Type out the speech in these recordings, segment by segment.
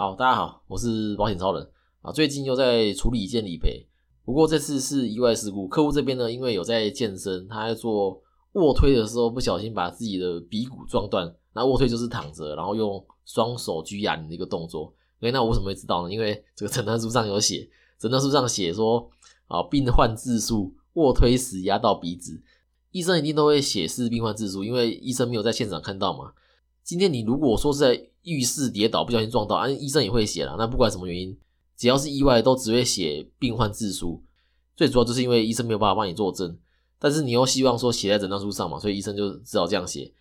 好，大家好，我是保险超人啊。最近又在处理一件理赔，不过这次是意外事故。客户这边呢，因为有在健身，他在做卧推的时候不小心把自己的鼻骨撞断。那卧推就是躺着，然后用双手举哑铃的一个动作。哎，那我为什么会知道呢？因为这个诊断书上有写，诊断书上写说啊，病患自述卧推时压到鼻子，医生一定都会写是病患自述，因为医生没有在现场看到嘛。今天你如果说是在浴室跌倒不小心撞到，啊，医生也会写了。那不管什么原因，只要是意外，都只会写病患自书。最主要就是因为医生没有办法帮你作证，但是你又希望说写在诊断书上嘛，所以医生就只好这样写。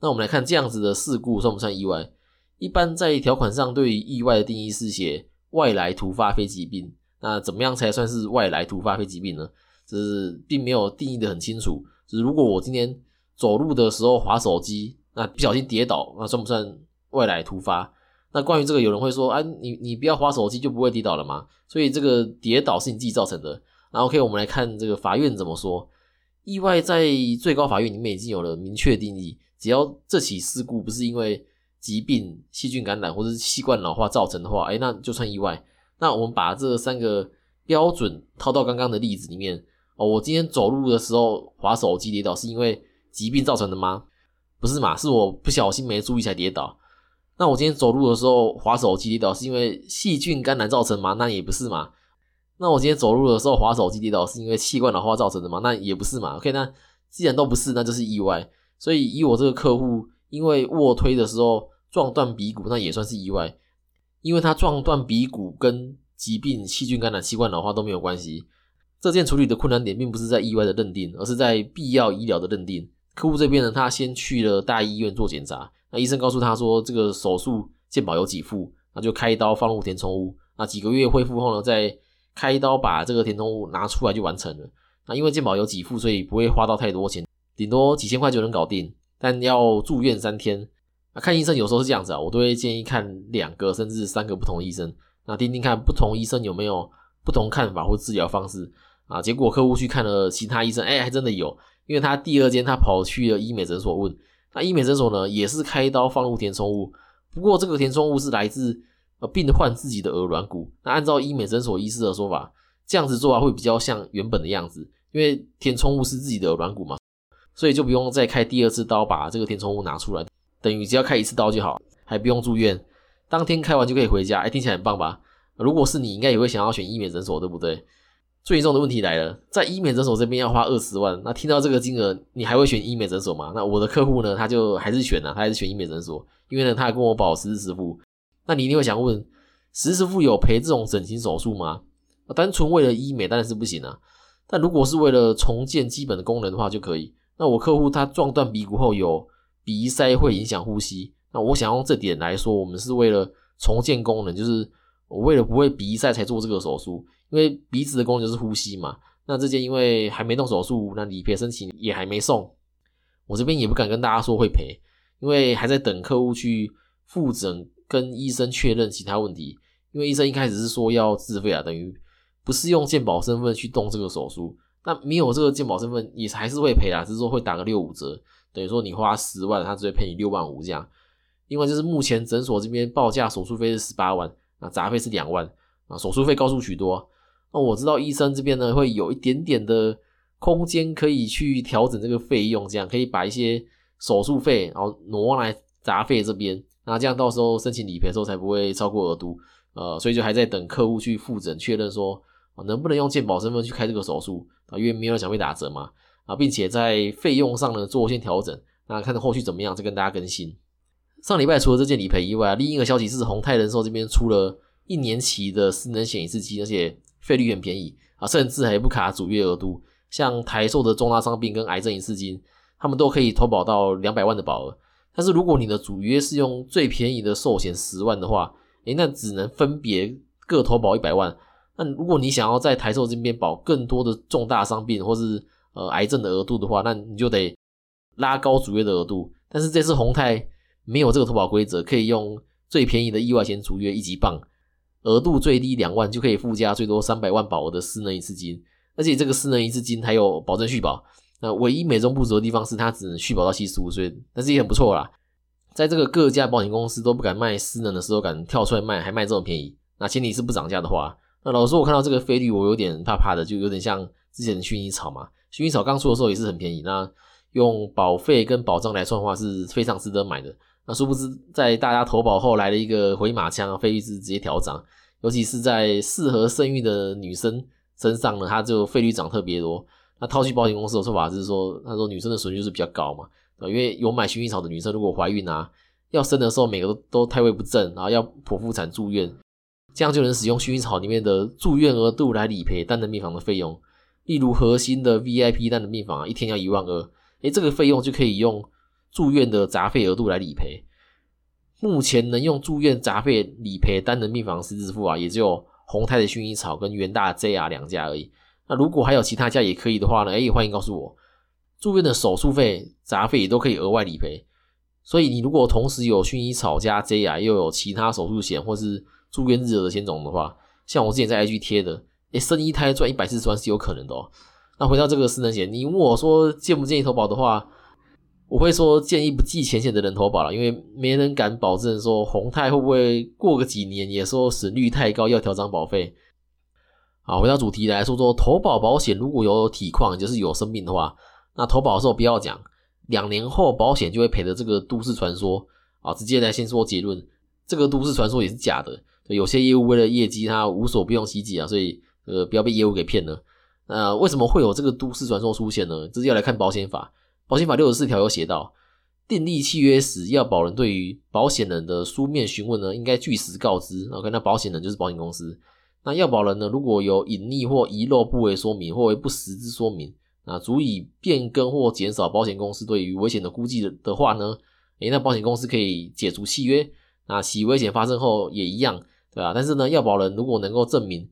那我们来看这样子的事故算不算意外？一般在条款上对意外的定义是写外来突发非疾病。那怎么样才算是外来突发非疾病呢？这是并没有定义的很清楚。就是如果我今天走路的时候滑手机。那不小心跌倒，那算不算外来突发？那关于这个，有人会说，啊，你你不要滑手机就不会跌倒了吗？所以这个跌倒是你自己造成的。然后 OK，我们来看这个法院怎么说。意外在最高法院里面已经有了明确定义，只要这起事故不是因为疾病、细菌感染或者是器官老化造成的话，哎，那就算意外。那我们把这三个标准套到刚刚的例子里面，哦，我今天走路的时候滑手机跌倒，是因为疾病造成的吗？不是嘛？是我不小心没注意才跌倒。那我今天走路的时候滑手机跌倒，是因为细菌感染造成吗？那也不是嘛。那我今天走路的时候滑手机跌倒，是因为器官老化造成的吗？那也不是嘛。OK，那既然都不是，那就是意外。所以以我这个客户，因为卧推的时候撞断鼻骨，那也算是意外。因为他撞断鼻骨跟疾病、细菌感染、器官老化都没有关系。这件处理的困难点并不是在意外的认定，而是在必要医疗的认定。客户这边呢，他先去了大医院做检查，那医生告诉他说，这个手术健保有给付，那就开刀放入填充物，那几个月恢复后呢，再开刀把这个填充物拿出来就完成了。那因为健保有给付，所以不会花到太多钱，顶多几千块就能搞定，但要住院三天。那看医生有时候是这样子啊，我都会建议看两个甚至三个不同医生，那听听看不同医生有没有不同看法或治疗方式啊。结果客户去看了其他医生，哎，还真的有。因为他第二间他跑去了医美诊所问，那医美诊所呢也是开刀放入填充物，不过这个填充物是来自呃病患自己的耳软骨。那按照医美诊所医师的说法，这样子做啊会比较像原本的样子，因为填充物是自己的耳软骨嘛，所以就不用再开第二次刀把这个填充物拿出来，等于只要开一次刀就好，还不用住院，当天开完就可以回家。哎，听起来很棒吧？如果是你应该也会想要选医美诊所，对不对？最严重的问题来了，在医美诊所这边要花二十万，那听到这个金额，你还会选医美诊所吗？那我的客户呢，他就还是选了，他还是选医美诊所，因为呢，他还跟我保十日支付。那你一定会想问，十日支付有赔这种整形手术吗？单纯为了医美当然是不行啊。但如果是为了重建基本的功能的话，就可以。那我客户他撞断鼻骨后有鼻塞，会影响呼吸。那我想用这点来说，我们是为了重建功能，就是我为了不会鼻塞才做这个手术。因为鼻子的功能就是呼吸嘛，那这件因为还没动手术，那理赔申请也还没送，我这边也不敢跟大家说会赔，因为还在等客户去复诊跟医生确认其他问题。因为医生一开始是说要自费啊，等于不是用健保身份去动这个手术，那没有这个健保身份也还是会赔啊，只是说会打个六五折，等于说你花十万，他只会赔你六万五这样。另外就是目前诊所这边报价手术费是十八万，啊杂费是两万啊，手术费高出许多。那我知道医生这边呢会有一点点的空间可以去调整这个费用，这样可以把一些手术费然后挪来杂费这边，那这样到时候申请理赔的时候才不会超过额度，呃，所以就还在等客户去复诊确认说能不能用健保身份去开这个手术啊，因为没有奖费打折嘛，啊，并且在费用上呢做一些调整，那看后续怎么样再跟大家更新。上礼拜除了这件理赔以外，另一个消息是宏泰人寿这边出了一年期的私能险一次期，而且费率很便宜啊，甚至还不卡主月额度。像台寿的重大伤病跟癌症一次金，他们都可以投保到两百万的保额。但是如果你的主约是用最便宜的寿险十万的话，诶，那只能分别各投保一百万。那如果你想要在台寿这边保更多的重大伤病或是呃癌症的额度的话，那你就得拉高主约的额度。但是这次宏泰没有这个投保规则，可以用最便宜的意外险除约一级棒。额度最低两万就可以附加最多三百万保额的私人一次金，而且这个私人一次金还有保证续保。那唯一美中不足的地方是它只能续保到七十五岁，但是也很不错啦。在这个各家保险公司都不敢卖私人的时候，敢跳出来卖，还卖这么便宜，那前提是不涨价的话。那老实说，我看到这个费率，我有点怕怕的，就有点像之前的薰衣草嘛。薰衣草刚出的时候也是很便宜，那用保费跟保障来算的话是非常值得买的。那殊不知，在大家投保后来了一个回马枪，费率是直接调涨，尤其是在适合生育的女生身上呢，它就费率涨特别多。那套去保险公司的说法是说，他说女生的损率是比较高嘛，因为有买薰衣草的女生如果怀孕啊，要生的时候每个都都胎位不正，然后要剖腹产住院。这样就能使用薰衣草里面的住院额度来理赔单人病房的费用，例如核心的 VIP 单人病房啊，一天要一万二，诶，这个费用就可以用住院的杂费额度来理赔。目前能用住院杂费理赔单人病房私自付啊，也只有宏泰的薰衣草跟元大 JR 两家而已。那如果还有其他家也可以的话呢？诶，欢迎告诉我。住院的手术费杂费也都可以额外理赔。所以你如果同时有薰衣草加 JR，又有其他手术险或是住院日额的险种的话，像我之前在 IG 贴的，诶，生一胎赚一百四十万是有可能的哦。那回到这个私人险，你问我说建不建议投保的话，我会说建议不计前险的人投保了，因为没人敢保证说宏泰会不会过个几年也说损率太高要调涨保费。好，回到主题来说说投保保险，如果有体况就是有生病的话，那投保的时候不要讲两年后保险就会赔的这个都市传说啊，直接来先说结论，这个都市传说也是假的。有些业务为了业绩，他无所不用其极啊，所以呃，不要被业务给骗了。那为什么会有这个都市传说出现呢？这是要来看保险法。保险法六十四条有写到，订立契约时，要保人对于保险人的书面询问呢，应该据实告知。OK，那保险人就是保险公司。那要保人呢，如果有隐匿或遗漏不为说明或为不实之说明，那足以变更或减少保险公司对于危险的估计的话呢，诶，那保险公司可以解除契约。那其危险发生后也一样。对啊，但是呢，要保人如果能够证明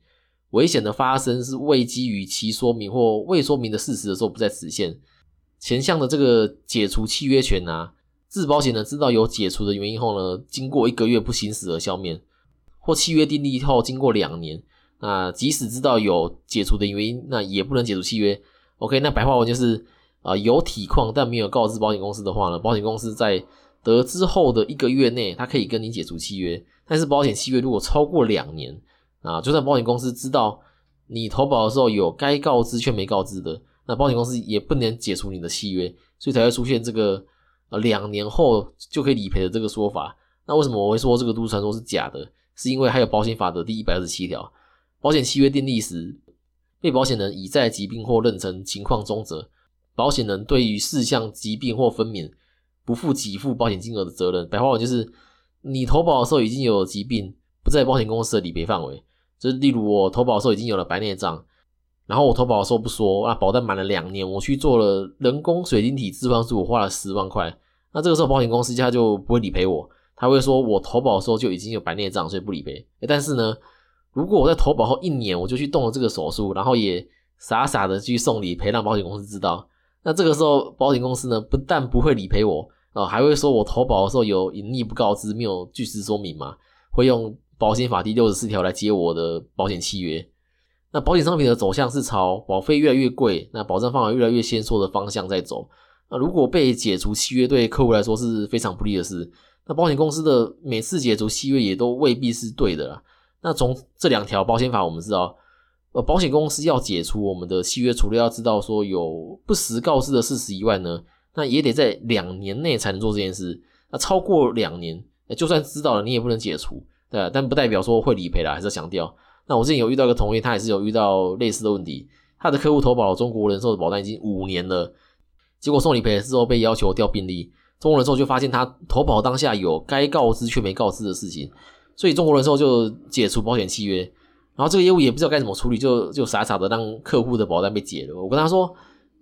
危险的发生是未基于其说明或未说明的事实的时候不在此限，前项的这个解除契约权啊，自保险人知道有解除的原因后呢，经过一个月不行使而消灭，或契约订立后经过两年，那即使知道有解除的原因，那也不能解除契约。OK，那白话文就是啊，有体况但没有告知保险公司的话呢，保险公司在得知后的一个月内，他可以跟你解除契约。但是保险契约如果超过两年啊，就算保险公司知道你投保的时候有该告知却没告知的，那保险公司也不能解除你的契约，所以才会出现这个呃两年后就可以理赔的这个说法。那为什么我会说这个都市传说是假的？是因为还有保险法的第一百二十七条，保险契约订立时，被保险人已在疾病或妊娠情况中者，保险人对于事项疾病或分娩不负给付保险金额的责任。白话文就是。你投保的时候已经有疾病，不在保险公司的理赔范围。就是例如我投保的时候已经有了白内障，然后我投保的时候不说，那保单满了两年，我去做了人工水晶体置换术，我花了十万块，那这个时候保险公司他就不会理赔我，他会说我投保的时候就已经有白内障，所以不理赔。但是呢，如果我在投保后一年我就去动了这个手术，然后也傻傻的去送理赔，让保险公司知道，那这个时候保险公司呢不但不会理赔我。啊，还会说我投保的时候有隐匿不告知，没有据实说明嘛？会用保险法第六十四条来接我的保险契约。那保险商品的走向是朝保费越来越贵，那保障范围越来越先缩的方向在走。那如果被解除契约，对客户来说是非常不利的事。那保险公司的每次解除契约也都未必是对的啦。那从这两条保险法，我们知道，呃，保险公司要解除我们的契约，除了要知道说有不实告知的事实以外呢？那也得在两年内才能做这件事。那超过两年，就算知道了，你也不能解除，对？但不代表说会理赔啦，还是要强调。那我之前有遇到一个同业，他也是有遇到类似的问题。他的客户投保了中国人寿的保单已经五年了，结果送理赔的时候被要求调病历。中国人寿就发现他投保当下有该告知却没告知的事情，所以中国人寿就解除保险契约。然后这个业务也不知道该怎么处理，就就傻傻的让客户的保单被解了。我跟他说。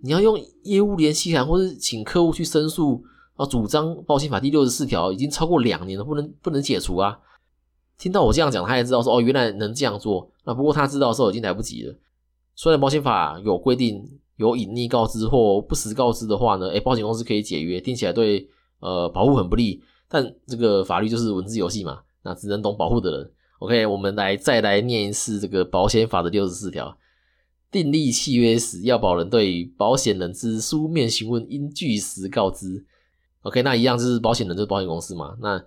你要用业务联系函，或者请客户去申诉啊，主张保险法第六十四条已经超过两年了，不能不能解除啊。听到我这样讲，他也知道说哦，原来能这样做。那不过他知道的时候已经来不及了。虽然保险法有规定，有隐匿告知或不实告知的话呢，诶，保险公司可以解约，听起来对呃保护很不利。但这个法律就是文字游戏嘛，那只能懂保护的人。OK，我们来再来念一次这个保险法的六十四条。订立契约时，要保人对保险人之书面询问应据实告知。OK，那一样就是保险人就是保险公司嘛。那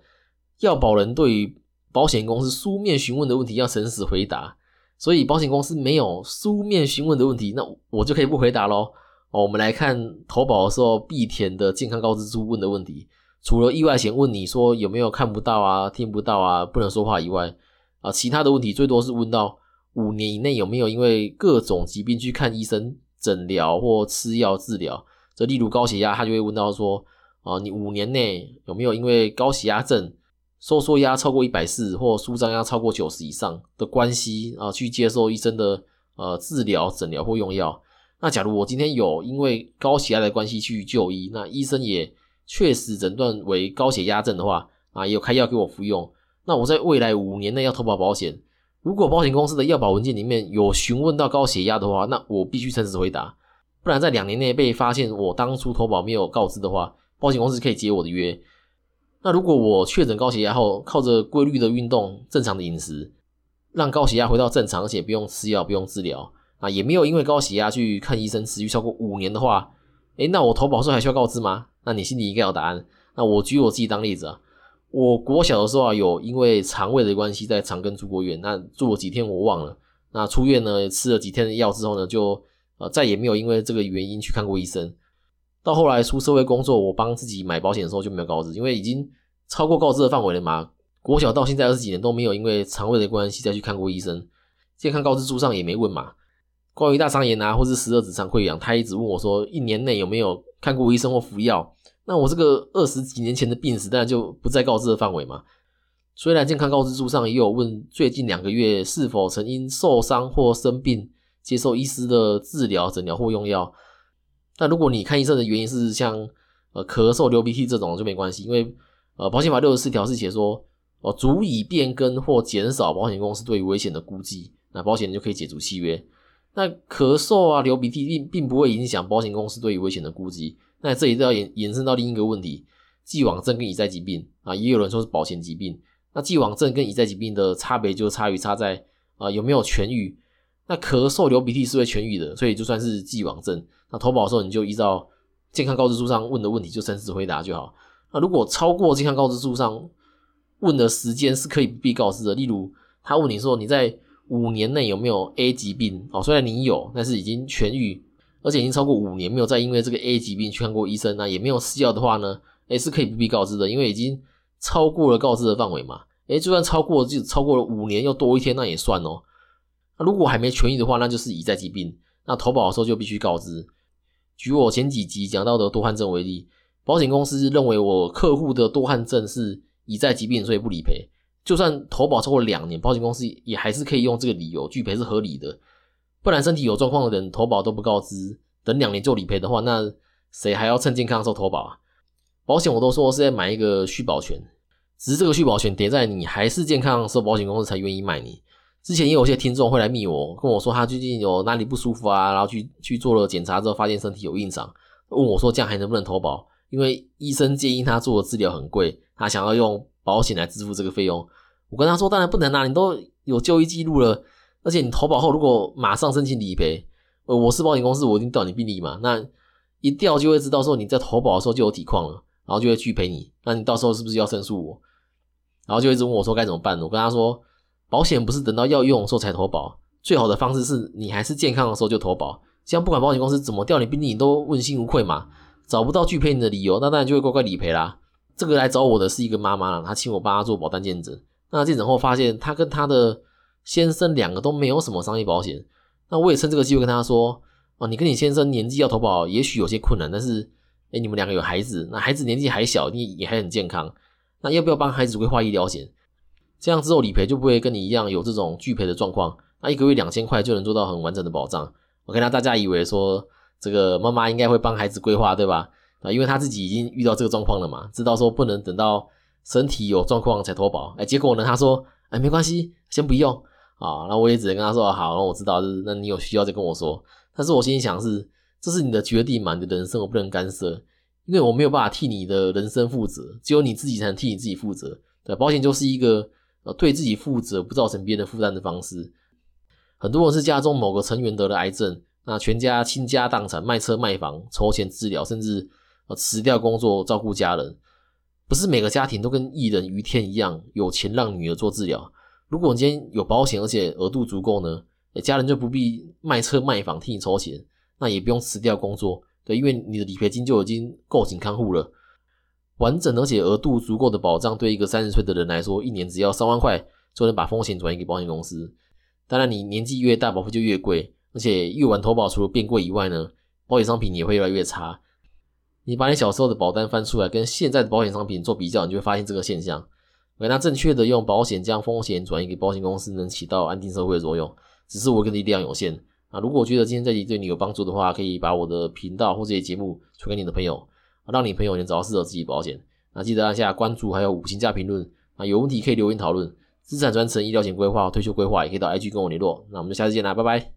要保人对保险公司书面询问的问题要诚实回答，所以保险公司没有书面询问的问题，那我就可以不回答喽。哦，我们来看投保的时候必填的健康告知书问的问题，除了意外险问你说有没有看不到啊、听不到啊、不能说话以外，啊，其他的问题最多是问到五年以内有没有因为各种疾病去看医生、诊疗或吃药治疗。这例如高血压，他就会问到说，啊，你五年内有没有因为高血压症、收缩压超过一百四或舒张压超过九十以上的关系啊，去接受医生的呃治疗、诊疗或用药？那假如我今天有因为高血压的关系去就医，那医生也确实诊断为高血压症的话，啊，也有开药给我服用，那我在未来五年内要投保保险，如果保险公司的药保文件里面有询问到高血压的话，那我必须诚实回答，不然在两年内被发现我当初投保没有告知的话，保险公司可以解我的约。那如果我确诊高血压后，靠着规律的运动、正常的饮食，让高血压回到正常，而且不用吃药、不用治疗。啊，也没有因为高血压去看医生持续超过五年的话，诶，那我投保时候还需要告知吗？那你心里应该有答案。那我举我自己当例子啊，我国小的时候啊，有因为肠胃的关系在长庚住过院，那住了几天我忘了。那出院呢，吃了几天的药之后呢，就呃再也没有因为这个原因去看过医生。到后来出社会工作，我帮自己买保险的时候就没有告知，因为已经超过告知的范围了嘛。国小到现在二十几年都没有因为肠胃的关系再去看过医生，健康告知书上也没问嘛。关于大肠炎啊，或是十二指肠溃疡，他一直问我说，一年内有没有看过医生或服药？那我这个二十几年前的病史，当然就不在告知的范围嘛。虽然健康告知书上也有问，最近两个月是否曾因受伤或生病接受医师的治疗、诊疗或用药。那如果你看医生的原因是像呃咳嗽、流鼻涕这种就没关系，因为呃保险法六十四条是写说，哦足以变更或减少保险公司对于危险的估计，那保险人就可以解除契约。那咳嗽啊、流鼻涕并并不会影响保险公司对于危险的估计。那这里都要延延伸到另一个问题：既往症跟乙在疾病啊，也有人说是保险疾病。那既往症跟乙在疾病的差别就差于差在啊有没有痊愈。那咳嗽、流鼻涕是会痊愈的，所以就算是既往症，那投保的时候你就依照健康告知书上问的问题就诚实回答就好。那如果超过健康告知书上问的时间是可以不必告知的，例如他问你说你在。五年内有没有 A 疾病？哦，虽然你有，但是已经痊愈，而且已经超过五年没有再因为这个 A 疾病去看过医生，那也没有吃药的话呢？诶是可以不必告知的，因为已经超过了告知的范围嘛。诶就算超过就超过了五年又多一天，那也算哦。那如果还没痊愈的话，那就是已在疾病，那投保的时候就必须告知。举我前几集讲到的多汗症为例，保险公司认为我客户的多汗症是已在疾病，所以不理赔。就算投保超过两年，保险公司也还是可以用这个理由拒赔是合理的。不然身体有状况的人投保都不告知，等两年就理赔的话，那谁还要趁健康的时候投保啊？保险我都说是在买一个续保权，只是这个续保权叠在你还是健康的时候，保险公司才愿意卖你。之前也有一些听众会来密我，跟我说他最近有哪里不舒服啊，然后去去做了检查之后发现身体有硬伤，问我说这样还能不能投保？因为医生建议他做的治疗很贵，他想要用。保险来支付这个费用，我跟他说当然不能拿，你都有就医记录了，而且你投保后如果马上申请理赔，呃，我是保险公司，我已经调你病历嘛，那一调就会知道说你在投保的时候就有体况了，然后就会拒赔你，那你到时候是不是要申诉我？然后就一直问我说该怎么办？我跟他说，保险不是等到要用的时候才投保，最好的方式是你还是健康的时候就投保，这样不管保险公司怎么调你病历，你都问心无愧嘛，找不到拒赔你的理由，那当然就会乖乖理赔啦。这个来找我的是一个妈妈，她请我帮她做保单见证。那见证后发现，她跟她的先生两个都没有什么商业保险。那我也趁这个机会跟她说：“哦，你跟你先生年纪要投保，也许有些困难，但是，哎，你们两个有孩子，那孩子年纪还小，你也还很健康，那要不要帮孩子规划医疗险？这样之后理赔就不会跟你一样有这种拒赔的状况。那一个月两千块就能做到很完整的保障。OK，那大家以为说这个妈妈应该会帮孩子规划，对吧？”啊，因为他自己已经遇到这个状况了嘛，知道说不能等到身体有状况才投保。哎，结果呢，他说，哎，没关系，先不用啊。那我也只能跟他说，好，那我知道，就是那你有需要再跟我说。但是我心里想是，这是你的决定嘛，你的人生我不能干涉，因为我没有办法替你的人生负责，只有你自己才能替你自己负责。对，保险就是一个呃对自己负责，不造成别人的负担的方式。很多人是家中某个成员得了癌症，那全家倾家荡产，卖车卖房筹钱治疗，甚至。呃辞掉工作照顾家人。不是每个家庭都跟艺人于天一样有钱让女儿做治疗。如果你今天有保险，而且额度足够呢，家人就不必卖车卖房替你筹钱，那也不用辞掉工作，对，因为你的理赔金就已经够紧看护了。完整而且额度足够的保障，对一个三十岁的人来说，一年只要三万块就能把风险转移给保险公司。当然，你年纪越大，保费就越贵，而且越晚投保，除了变贵以外呢，保险商品也会越来越差。你把你小时候的保单翻出来，跟现在的保险商品做比较，你就会发现这个现象。那正确的用保险将风险转移给保险公司，能起到安定社会的作用。只是我跟的力量有限啊。如果觉得今天这集对你有帮助的话，可以把我的频道或这些节目传给你的朋友。让你朋友能找到适合自己保险，那记得按下关注，还有五星加评论啊，有问题可以留言讨论。资产传承、医疗险规划、退休规划也可以到 IG 跟我联络。那我们就下次见啦，拜拜。